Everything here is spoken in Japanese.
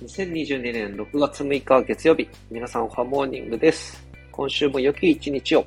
2022年6月6日月曜日、皆さんおはモーニングです。今週も良き一日を。